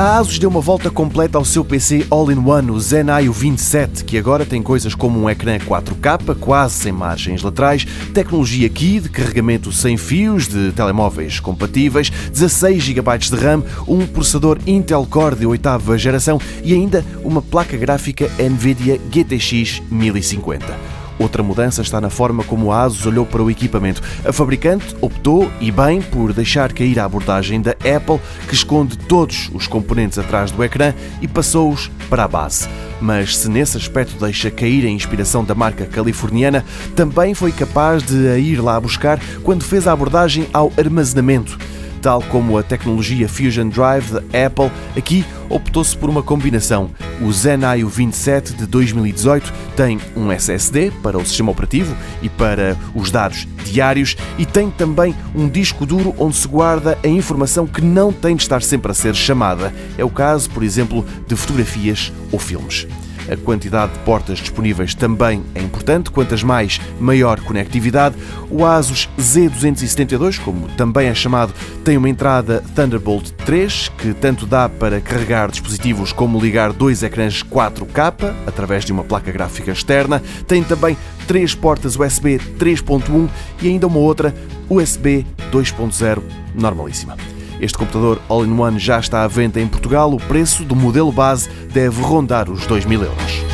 A Asus deu uma volta completa ao seu PC All-in-One, o Zenio 27, que agora tem coisas como um ecrã 4K, quase sem margens laterais, tecnologia Qi de carregamento sem fios de telemóveis compatíveis, 16 GB de RAM, um processador Intel Core de oitava geração e ainda uma placa gráfica NVIDIA GTX 1050. Outra mudança está na forma como a Asus olhou para o equipamento. A fabricante optou, e bem, por deixar cair a abordagem da Apple, que esconde todos os componentes atrás do ecrã e passou-os para a base. Mas se nesse aspecto deixa cair a inspiração da marca californiana, também foi capaz de a ir lá buscar quando fez a abordagem ao armazenamento. Tal como a tecnologia Fusion Drive da Apple, aqui optou-se por uma combinação. O Zenio 27 de 2018 tem um SSD para o sistema operativo e para os dados diários e tem também um disco duro onde se guarda a informação que não tem de estar sempre a ser chamada. É o caso, por exemplo, de fotografias ou filmes. A quantidade de portas disponíveis também é importante, quantas mais, maior conectividade. O Asus Z272, como também é chamado, tem uma entrada Thunderbolt 3, que tanto dá para carregar dispositivos como ligar dois ecrãs 4K através de uma placa gráfica externa. Tem também três portas USB 3.1 e ainda uma outra USB 2.0 normalíssima. Este computador all-in-one já está à venda em Portugal. O preço do modelo base deve rondar os 2 mil euros.